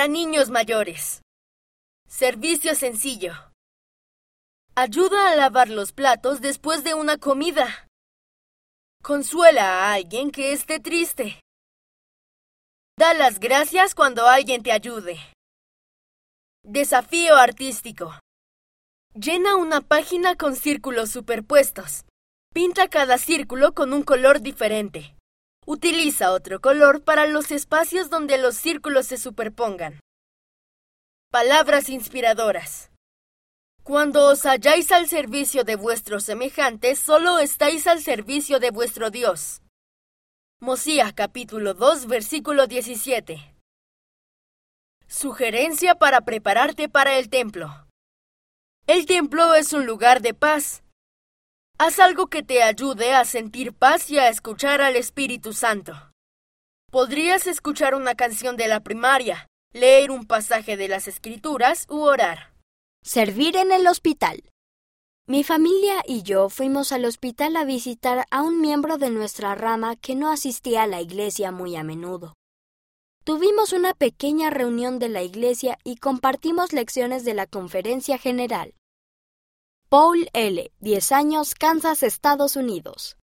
para niños mayores. Servicio sencillo. Ayuda a lavar los platos después de una comida. Consuela a alguien que esté triste. Da las gracias cuando alguien te ayude. Desafío artístico. Llena una página con círculos superpuestos. Pinta cada círculo con un color diferente. Utiliza otro color para los espacios donde los círculos se superpongan. Palabras inspiradoras. Cuando os halláis al servicio de vuestros semejantes, solo estáis al servicio de vuestro Dios. Mosías capítulo 2 versículo 17. Sugerencia para prepararte para el templo. El templo es un lugar de paz. Haz algo que te ayude a sentir paz y a escuchar al Espíritu Santo. Podrías escuchar una canción de la primaria, leer un pasaje de las Escrituras u orar. Servir en el hospital. Mi familia y yo fuimos al hospital a visitar a un miembro de nuestra rama que no asistía a la iglesia muy a menudo. Tuvimos una pequeña reunión de la iglesia y compartimos lecciones de la conferencia general. Paul L., 10 años, Kansas, Estados Unidos.